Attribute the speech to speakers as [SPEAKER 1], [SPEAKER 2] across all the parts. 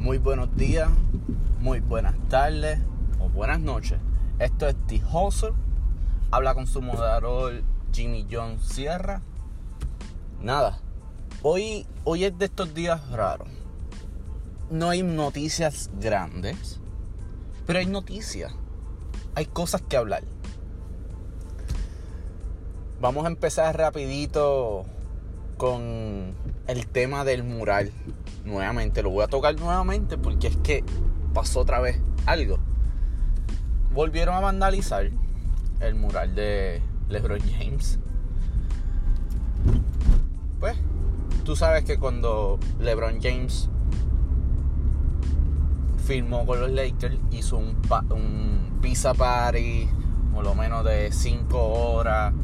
[SPEAKER 1] Muy buenos días, muy buenas tardes o buenas noches. Esto es The Hustle. Habla con su moderador Jimmy John Sierra. Nada, hoy, hoy es de estos días raros. No hay noticias grandes, pero hay noticias. Hay cosas que hablar. Vamos a empezar rapidito con el tema del mural. Nuevamente, lo voy a tocar nuevamente porque es que pasó otra vez algo. Volvieron a vandalizar el mural de LeBron James. Pues, tú sabes que cuando LeBron James firmó con los Lakers, hizo un, pizza party, por lo menos de 5 horas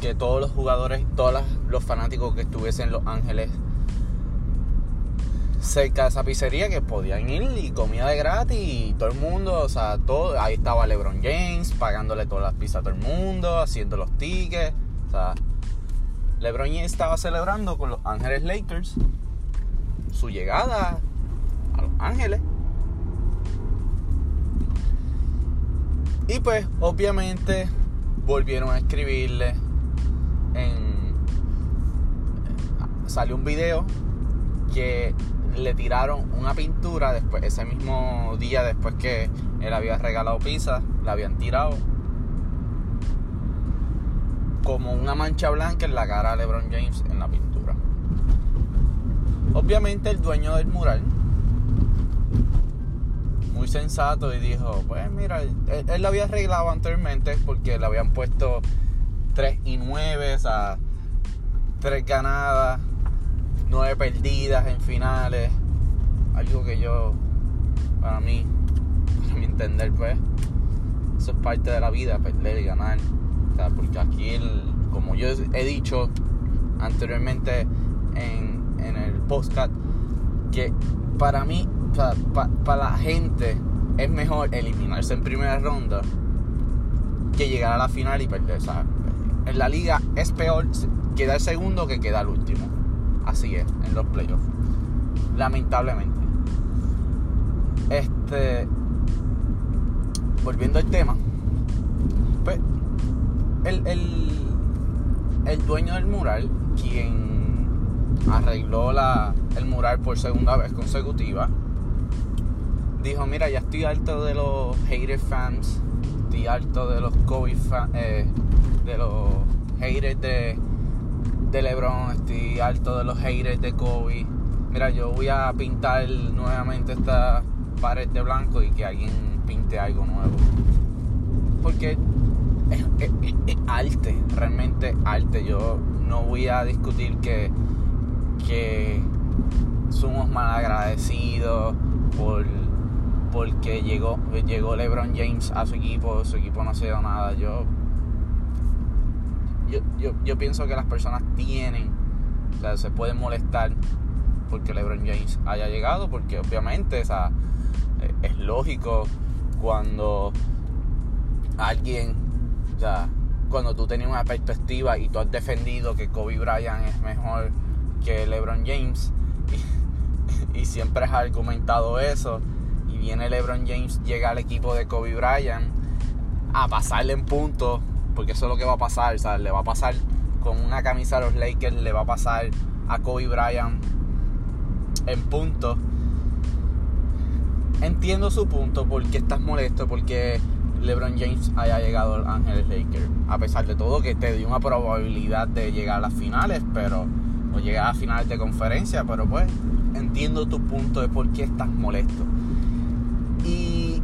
[SPEAKER 1] que todos los jugadores, todos los fanáticos que estuviesen en Los Ángeles cerca de esa pizzería que podían ir y comida de gratis y todo el mundo, o sea, todo, ahí estaba LeBron James pagándole todas las pizzas a todo el mundo, haciendo los tickets, o sea, LeBron James estaba celebrando con Los Ángeles Lakers su llegada a Los Ángeles. Y pues, obviamente, volvieron a escribirle en, salió un video que le tiraron una pintura después ese mismo día después que él había regalado pizza la habían tirado. Como una mancha blanca en la cara de LeBron James en la pintura. Obviamente el dueño del mural muy sensato y dijo pues mira él, él lo había arreglado anteriormente porque le habían puesto 3 y 9, o sea, 3 ganadas, 9 perdidas en finales. Algo que yo, para mí, para mi entender, pues, eso es parte de la vida, perder y ganar. O sea, porque aquí, el, como yo he dicho anteriormente en, en el podcast, que para mí, o sea, para la gente, es mejor eliminarse en primera ronda que llegar a la final y perder, ¿sabes? en la liga es peor quedar segundo que quedar último. Así es, en los playoffs. Lamentablemente. Este. Volviendo al tema. Pues. El, el, el dueño del mural, quien arregló la, el mural por segunda vez consecutiva, dijo: Mira, ya estoy alto de los hater fans. Estoy alto de los Kobe fans. Eh, de los haters de, de LeBron, estoy alto de los haters de Kobe. Mira, yo voy a pintar nuevamente esta pared de blanco y que alguien pinte algo nuevo. Porque es, arte, realmente arte. Yo no voy a discutir que, que somos mal agradecidos por porque llegó, llegó LeBron James a su equipo, su equipo no ha sido nada. Yo yo, yo, pienso que las personas tienen, o sea, se pueden molestar porque LeBron James haya llegado, porque obviamente o sea, eh, es lógico cuando alguien, o sea, cuando tú tenías una perspectiva y tú has defendido que Kobe Bryant es mejor que LeBron James y, y siempre has argumentado eso y viene LeBron James, llega al equipo de Kobe Bryant a pasarle en puntos porque eso es lo que va a pasar, sea, Le va a pasar con una camisa a los Lakers, le va a pasar a Kobe Bryant en punto. Entiendo su punto, porque estás molesto, porque LeBron James haya llegado al Ángeles Lakers. A pesar de todo, que te dio una probabilidad de llegar a las finales, pero. O llegar a finales de conferencia, pero pues entiendo tu punto de por qué estás molesto. Y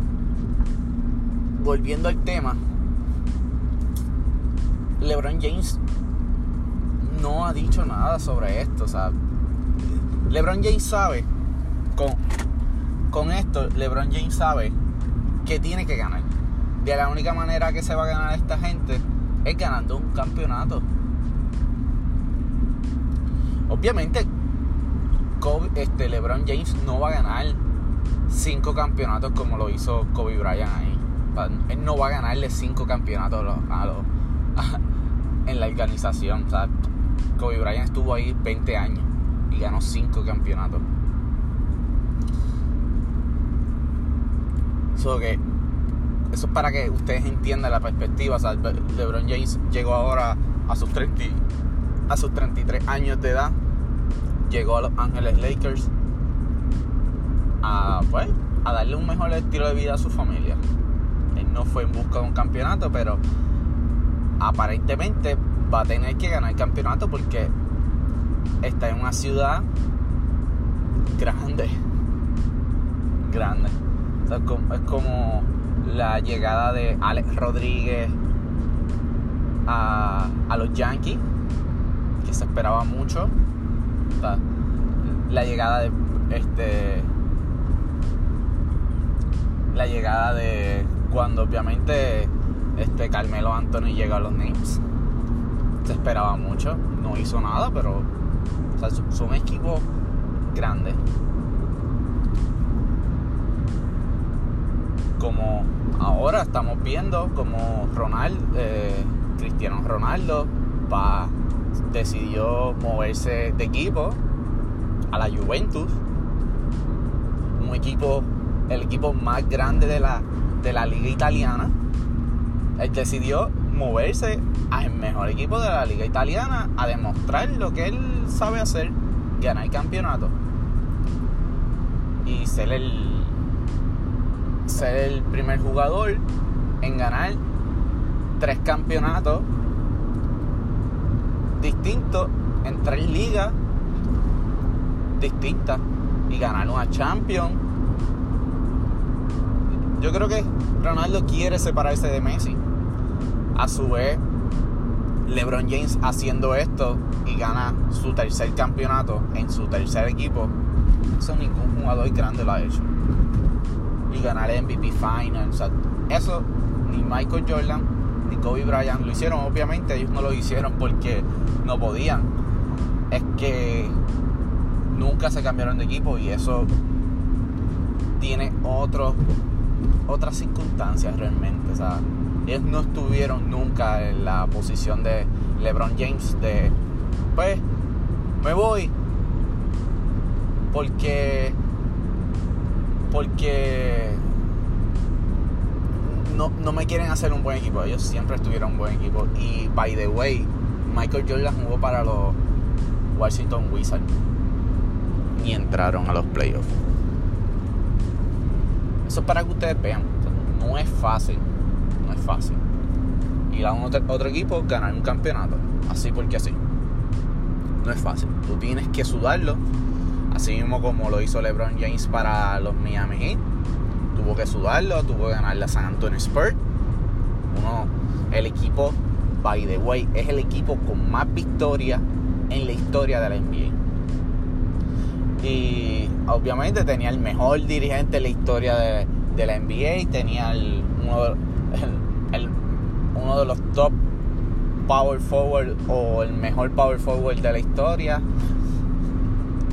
[SPEAKER 1] volviendo al tema, LeBron James no ha dicho nada sobre esto. O sea, LeBron James sabe, con, con esto, LeBron James sabe que tiene que ganar. De la única manera que se va a ganar esta gente es ganando un campeonato. Obviamente, este, LeBron James no va a ganar cinco campeonatos como lo hizo Kobe Bryant ahí. Él no va a ganarle cinco campeonatos a los, en la organización. Kobe Bryant estuvo ahí 20 años y ganó 5 campeonatos. So que eso es para que ustedes entiendan la perspectiva. LeBron James llegó ahora a sus 30, a sus 33 años de edad. Llegó a Los Ángeles Lakers a, pues, a darle un mejor estilo de vida a su familia. Él no fue en busca de un campeonato, pero aparentemente va a tener que ganar el campeonato porque está en una ciudad grande. Grande. es como la llegada de Alex Rodríguez a, los Yankees, que se esperaba mucho. La llegada de este. La llegada de cuando obviamente este Carmelo Anthony llega a los Knicks. Se esperaba mucho. No hizo nada, pero son equipos grandes. Como ahora estamos viendo como Ronald, eh, Cristiano Ronaldo decidió moverse de equipo a la Juventus, un equipo, el equipo más grande de la, de la liga italiana. Él decidió moverse al mejor equipo de la liga italiana a demostrar lo que él sabe hacer, ganar campeonato y ser el ser el primer jugador en ganar tres campeonatos distintos en tres ligas distintas y ganar una Champions. Yo creo que Ronaldo quiere separarse de Messi. A su vez, LeBron James haciendo esto y gana su tercer campeonato en su tercer equipo. Eso ningún jugador grande lo ha hecho y ganar el MVP Final. eso ni Michael Jordan ni Kobe Bryant lo hicieron. Obviamente ellos no lo hicieron porque no podían. Es que nunca se cambiaron de equipo y eso tiene otro, otras circunstancias realmente. O sea, ellos no estuvieron nunca en la posición de LeBron James de, pues, me voy porque porque no, no, me quieren hacer un buen equipo. Ellos siempre estuvieron un buen equipo. Y by the way, Michael Jordan jugó para los Washington Wizards. Y entraron a los playoffs. Eso es para que ustedes vean. No es fácil. No es fácil. Ir a otro, otro equipo, ganar un campeonato. Así porque así. No es fácil. Tú tienes que sudarlo Así mismo como lo hizo LeBron James para los Miami Heat. Tuvo que sudarlo, tuvo que ganar la San Antonio Spurs. Uno, el equipo, by the way, es el equipo con más victorias en la historia de la NBA. Y obviamente tenía el mejor dirigente en la historia de, la NBA. Tenía uno, uno de los top power forward o el mejor power forward de la historia.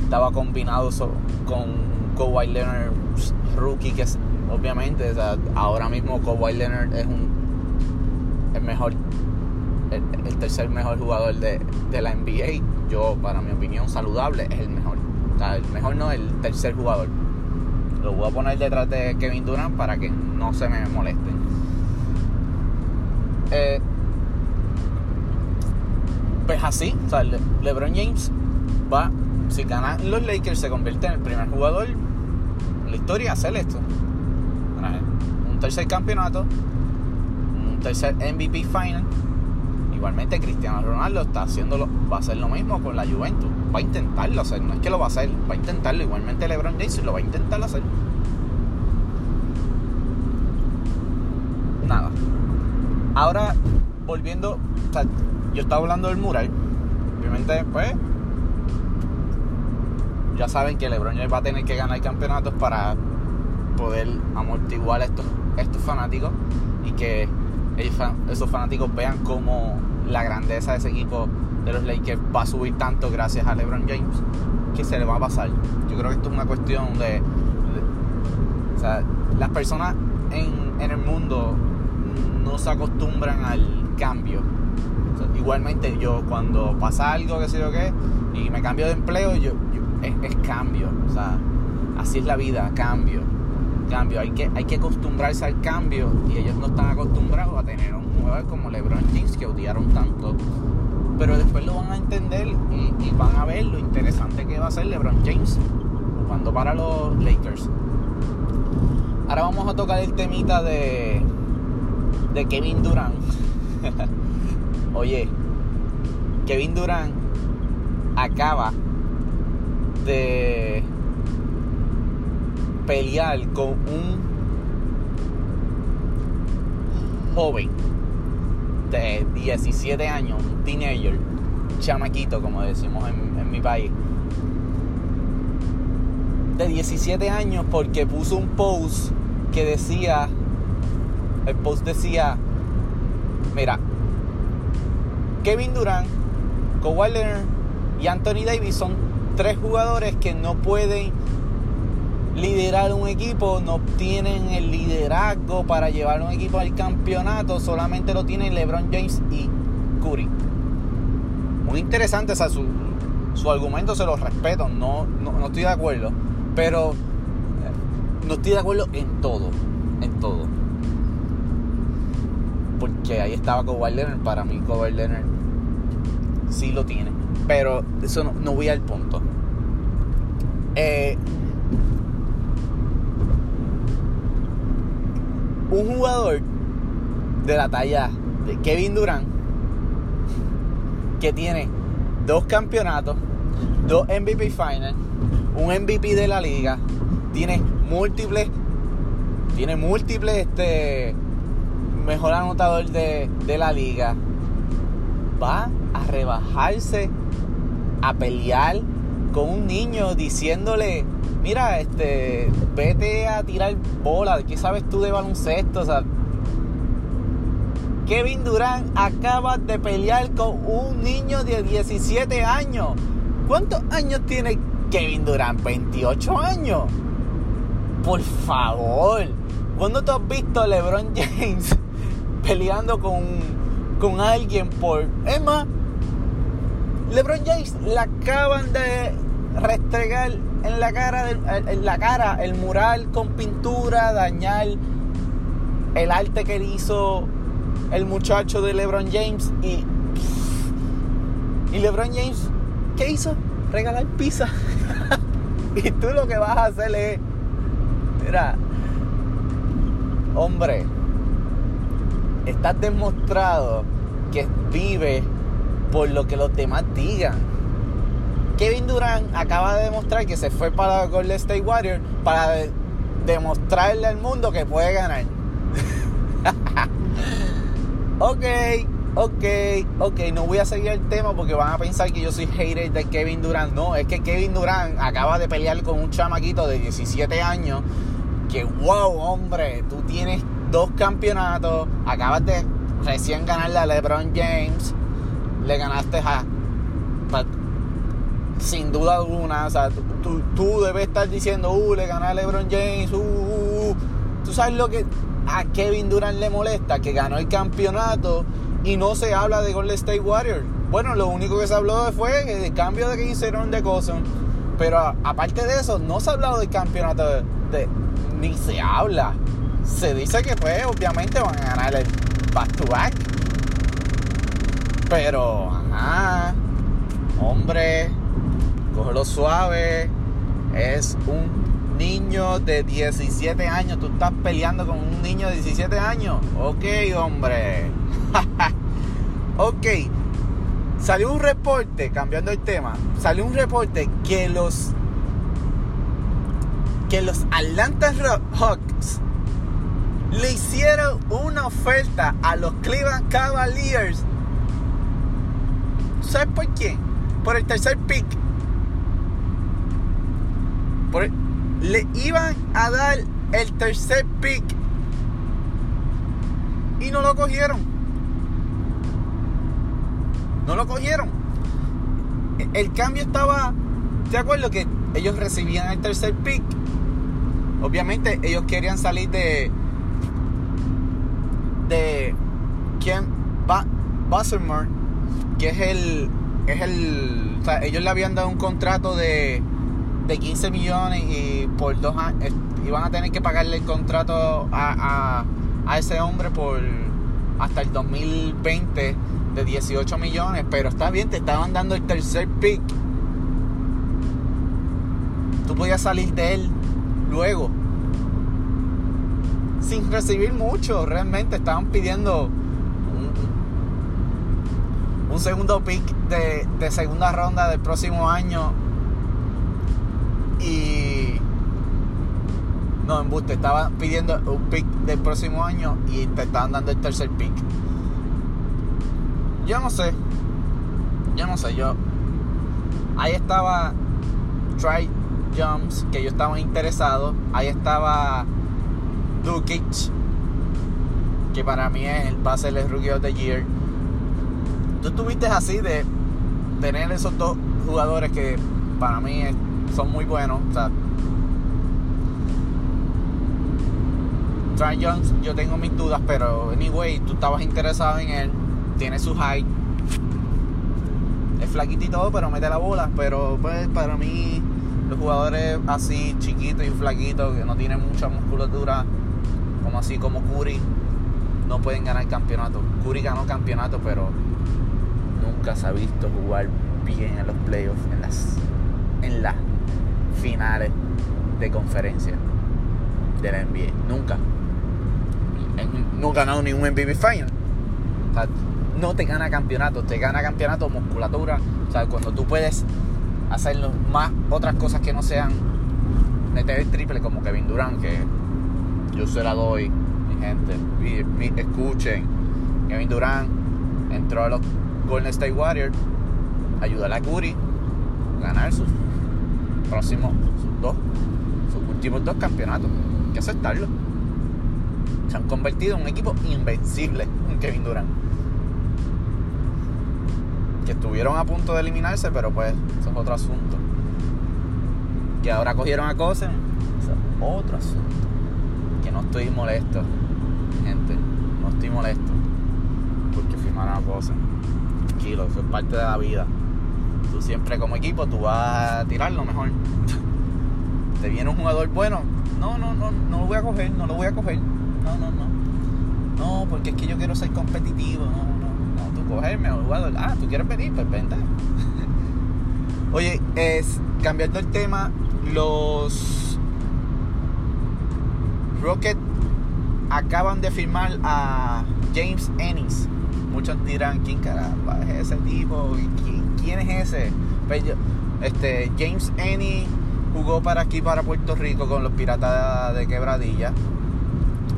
[SPEAKER 1] Estaba combinado con Kawhi Leonard rookie que es, obviamente ahora mismo Kawhi Leonard es un el mejor el, tercer mejor jugador de, la NBA yo para mi opinión saludable es el mejor. El mejor no el tercer jugador. Lo voy a poner detrás de Kevin Durant para que no se me molesten eh, pues así o sea, LeBron James va si ganan los Lakers, se convierte en el primer jugador en la historia hacer esto. Un tercer campeonato, un tercer MVP final. Igualmente Cristiano Ronaldo está haciéndolo, va a hacer lo mismo con la Juventus. Va a intentarlo hacer, no es que lo va a hacer, va a intentarlo. Igualmente LeBron James lo va a intentar hacer. Nada. Ahora, volviendo, yo estaba hablando del mural. Obviamente, pues, ya saben que LeBron James va a tener que ganar campeonatos para poder amortiguar estos, estos fanáticos y que esos fanáticos vean cómo la grandeza de ese equipo de los Lakers va a subir tanto gracias a LeBron James que se le va a pasar. Yo creo que esto es una cuestión de, o sea, las personas en, en, el mundo no se acostumbran al cambio. igualmente yo cuando pasa algo que sé yo qué y me cambio de empleo, yo, es, cambio. O sea, así es la vida, cambio. cambio. Hay que, hay que acostumbrarse al cambio y ellos no están acostumbrados a tener un jugador como LeBron James que odiaron tanto. Pero después lo van a entender y, van a ver lo interesante que va a ser LeBron James cuando para los Lakers. Ahora vamos a tocar el temita de, de Kevin Durant. Oye, Kevin Durant acaba de pelear con un joven de 17 años, un teenager, chamaquito como decimos en, mi país, de 17 años porque puso un post que decía, el post decía, mira, Kevin Durant, Kawhi Leonard y Anthony Davis son tres jugadores que no pueden liderar un equipo, no tienen el liderazgo para llevar un equipo al campeonato, solamente lo tienen LeBron James y Curry. Muy interesante, o su, su argumento se lo respeto, no, no, estoy de acuerdo, pero eh, no estoy de acuerdo en todo, en todo. Porque ahí estaba Kawhi Leonard, para mí Kawhi Leonard sí lo tiene, pero eso no, voy al punto. Eh, un jugador de la talla de Kevin Durant que tiene dos campeonatos, dos MVP Finals, un MVP de la liga, tiene múltiples, tiene múltiples este mejor anotador de, de la liga, va a rebajarse a pelear con un niño diciéndole mira, este, vete a tirar bola, ¿qué sabes tú de baloncesto? Kevin Durant acaba de pelear con un niño de 17 años. ¿Cuántos años tiene Kevin Durant? 28 años. Por favor, ¿cuándo tú has visto LeBron James peleando con, con alguien por... Es más, LeBron James le acaban de restregar en la cara, en la cara el mural con pintura, dañar el arte que hizo el muchacho de LeBron James y y LeBron James ¿qué hizo? Regalar pizza. y tú lo que vas a hacer es mira, hombre, estás demostrado que vive por lo que los demás digan Kevin Durant acaba de demostrar que se fue para Golden State Warriors para demostrarle al mundo que puede ganar. ok, ok, ok, no voy a seguir el tema porque van a pensar que yo soy hater de Kevin Durant. No, es que Kevin Durant acaba de pelear con un chamaquito de 17 años que, wow, hombre, tú tienes dos campeonatos, acabas de recién ganarle a LeBron James, le ganaste a sin duda alguna. O sea, tú, debes estar diciendo, uh, le gané a LeBron James, uh, uh, uh, Tú sabes lo que a Kevin Durant le molesta, que ganó el campeonato y no se habla de Golden State Warriors. Bueno, lo único que se habló fue el cambio de que hicieron de Cousin. Pero aparte de eso, no se ha hablado del campeonato de, ni se habla. Se dice que pues obviamente van a ganar el back to back. Pero, ajá, hombre, cógelo suave. Es un niño de 17 años. Tú estás peleando con un niño de 17 años. Ok, hombre. ok. Salió un reporte, cambiando el tema, salió un reporte que los que los Atlanta Hawks le hicieron una oferta a los Cleveland Cavaliers. ¿Sabes por quién? Por el tercer pick le iban a dar el tercer pick y no lo cogieron. No lo cogieron. El cambio estaba, ¿te acuerdas que ellos recibían el tercer pick? Obviamente ellos querían salir de de Ken Busserman, que es el es el ellos le habían dado un contrato de de 15 millones y por dos años iban a tener que pagarle el contrato a, a, ese hombre por hasta el 2020 de 18 millones, pero está bien, te estaban dando el tercer pick. Tú podías salir de él luego. Sin recibir mucho, realmente estaban pidiendo un, segundo pick de, segunda ronda del próximo año y no, en te estaba pidiendo un pick del próximo año y te estaban dando el tercer pick. Yo no sé. Yo no sé, yo. Ahí estaba Try Jumps, que yo estaba interesado. Ahí estaba Dukic, que para mí es, va a ser el Rookie of the Year. Tú estuviste así de tener esos dos jugadores que para mí son muy buenos. O sea, Trey Jones, yo tengo mis dudas, pero anyway, tú estabas interesado en él. Tiene su height. Es flaquito y todo, pero mete la bola. Pero pues para mí, los jugadores así chiquitos y flaquitos, que no tienen mucha musculatura, como así como Curry, no pueden ganar campeonato. Curry ganó campeonato, pero nunca se ha visto jugar bien en los playoffs, en las, en las finales de conferencia de la NBA. Nunca. No ha ganado ningún MVP final. no te gana campeonato, te gana campeonato musculatura. O sea, cuando tú puedes hacer más otras cosas que no sean meter el triple como Kevin Durant, que yo se la doy, mi gente. escuchen, Kevin Durant entró a los Golden State Warriors, ayudar a Curry a ganar sus próximos, sus dos, sus últimos dos campeonatos. Hay que aceptarlo. Se han convertido en un equipo invencible en Kevin Durant. Que estuvieron a punto de eliminarse, pero pues eso es otro asunto. Que ahora cogieron a Cosen, eso es otro asunto. Que no estoy molesto, gente. No estoy molesto. Porque firmaron a Cosen. Tranquilo, eso es parte de la vida siempre como equipo tú vas a tirar lo mejor. Te viene un jugador bueno, no, no, no, no lo voy a coger, no lo voy a coger. No, no, no. No, porque es que yo quiero ser competitivo. No, no, no, tú cogerme al jugador. Ah, tú quieres venir, pues vente. Oye, es cambiando el tema, los Rocket acaban de firmar a James Ennis. Muchos dirán, ¿quién caramba es ese tipo? ¿Quién, ¿quién es ese? Pues este, James Annie jugó para aquí, para Puerto Rico, con los Piratas de Quebradilla,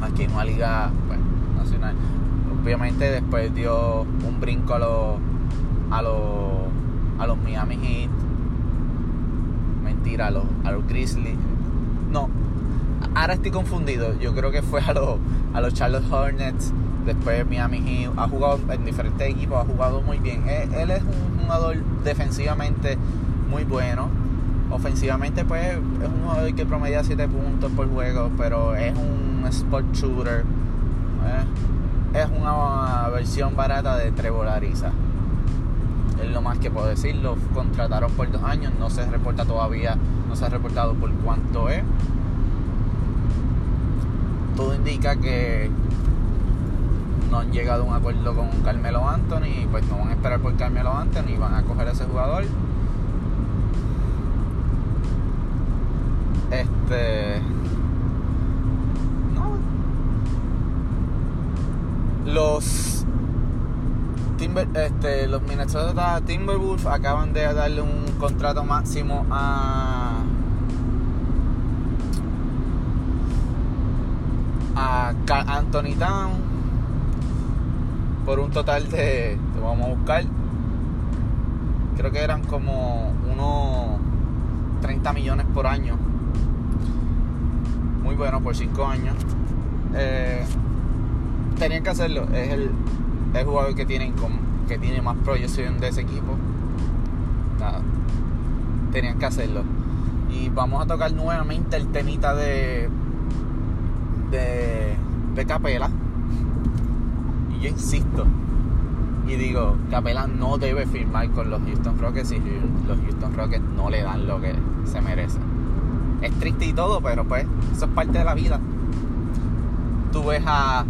[SPEAKER 1] aquí en una liga pues, nacional. Obviamente después dio un brinco a los, a los, a los Miami Heat. Mentira, a los, a los Grizzlies. No, ahora estoy confundido. Yo creo que fue a los, a los Charlotte Hornets Después Miami Heat ha jugado en diferentes equipos, ha jugado muy bien. Él, es un jugador defensivamente muy bueno. Ofensivamente, pues es un jugador que promedia 7 puntos por juego, pero es un sport shooter. ¿eh? Es una versión barata de Trevor Ariza. Es lo más que puedo decir. Lo contrataron por dos años, no se reporta todavía, no se ha reportado por cuánto es. Todo indica que no han llegado a un acuerdo con Carmelo Anthony, pues no van a esperar por Carmelo Anthony, van a coger a ese jugador. Este. No. Los. Timber, este, los Minnesota Timberwolves acaban de darle un contrato máximo a. a Anthony Town por un total de, vamos a buscar, creo que eran como unos 30 millones por año. Muy bueno por 5 años. Eh, tenían que hacerlo. Es el, el jugador que, tienen que tiene más proyección de ese equipo. Nada. Tenían que hacerlo. Y vamos a tocar nuevamente el temita de, de, de Capela yo insisto, y digo, Capela no debe firmar con los Houston Rockets y los Houston Rockets no le dan lo que se merece. Es triste y todo, pero pues eso es parte de la vida. Tú ves a,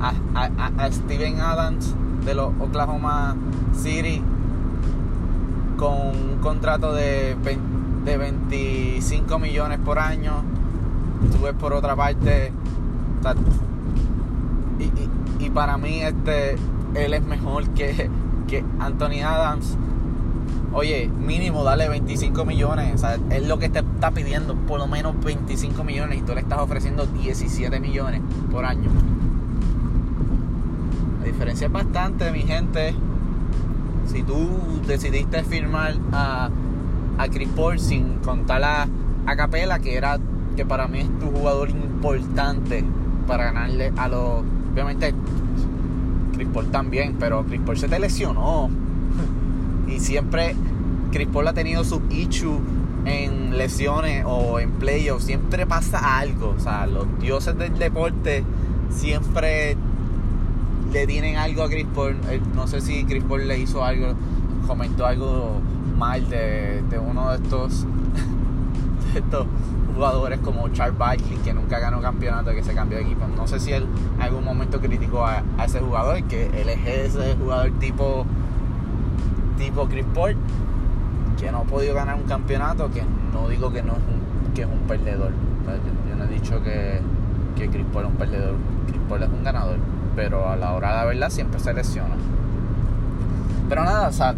[SPEAKER 1] a, Steven Adams de los Oklahoma City con un contrato de, de 25 millones por año. Tú ves por otra parte, y, y para mí este él es mejor que, que Anthony Adams. Oye, mínimo dale 25 millones. O sea, es lo que te está pidiendo, por lo menos 25 millones. Y tú le estás ofreciendo 17 millones por año. La diferencia es bastante, mi gente. Si tú decidiste firmar a, a Chris Paul sin contar a, a Capela, que era que para mí es tu jugador importante para ganarle a los. Obviamente Chris Paul también, pero Chris Paul se te lesionó. y siempre Chris Paul ha tenido su issue en lesiones o en playoffs. Siempre pasa algo. O sea, los dioses del deporte siempre le tienen algo a Chris Paul. Eh, no sé si Chris Paul le hizo algo, comentó algo mal de, uno de estos jugadores como Charles Barkley, que nunca ganó campeonato, que se cambió de equipo. No sé si él en algún momento criticó a, ese jugador, que él es ese jugador tipo, tipo Chris Paul, que no ha podido ganar un campeonato, que no digo que no es un, que es un perdedor. Yo, no he dicho que, que Chris Paul es un perdedor. Chris Paul es un ganador, pero a la hora de la verdad siempre se lesiona. Pero nada, o sea,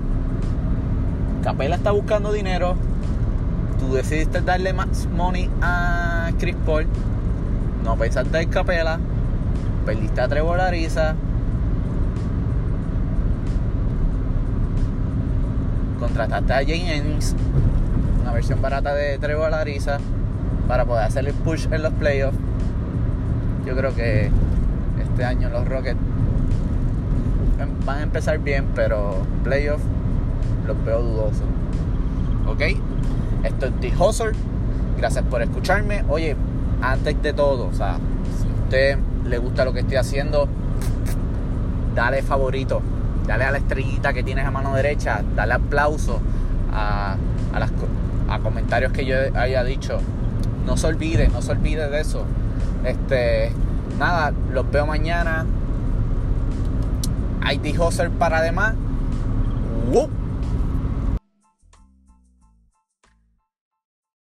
[SPEAKER 1] Capela está buscando dinero, tú decidiste darle más money a Chris Paul, no pensaste en Capela, perdiste a Trevor Ariza, contrataste a Jane Ennis, una versión barata de Trevor Ariza, para poder hacer el push en los playoffs. Yo creo que este año los Rockets van a empezar bien, pero playoffs los veo dudosos. ¿Ok? Esto es The Hustle. Gracias por escucharme. Oye, antes de todo, o sea, si a usted le gusta lo que estoy haciendo, dale favorito, dale a la estrellita que tienes a mano derecha, dale aplauso a, a, las, a comentarios que yo haya dicho. No se olvide, no se olvide de eso. Este, nada, los veo mañana. Hay The Hustle para además. ¡Woo!